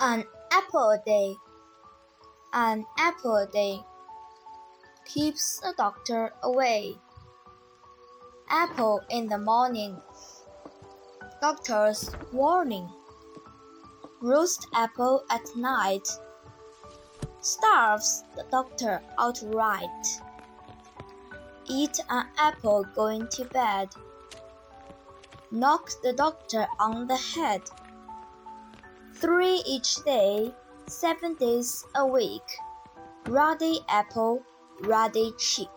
An apple a day. An apple a day keeps the doctor away. Apple in the morning. Doctor's warning. Roast apple at night. Starves the doctor outright. Eat an apple going to bed. Knock the doctor on the head. Three each day, seven days a week. Ruddy apple, ruddy cheek.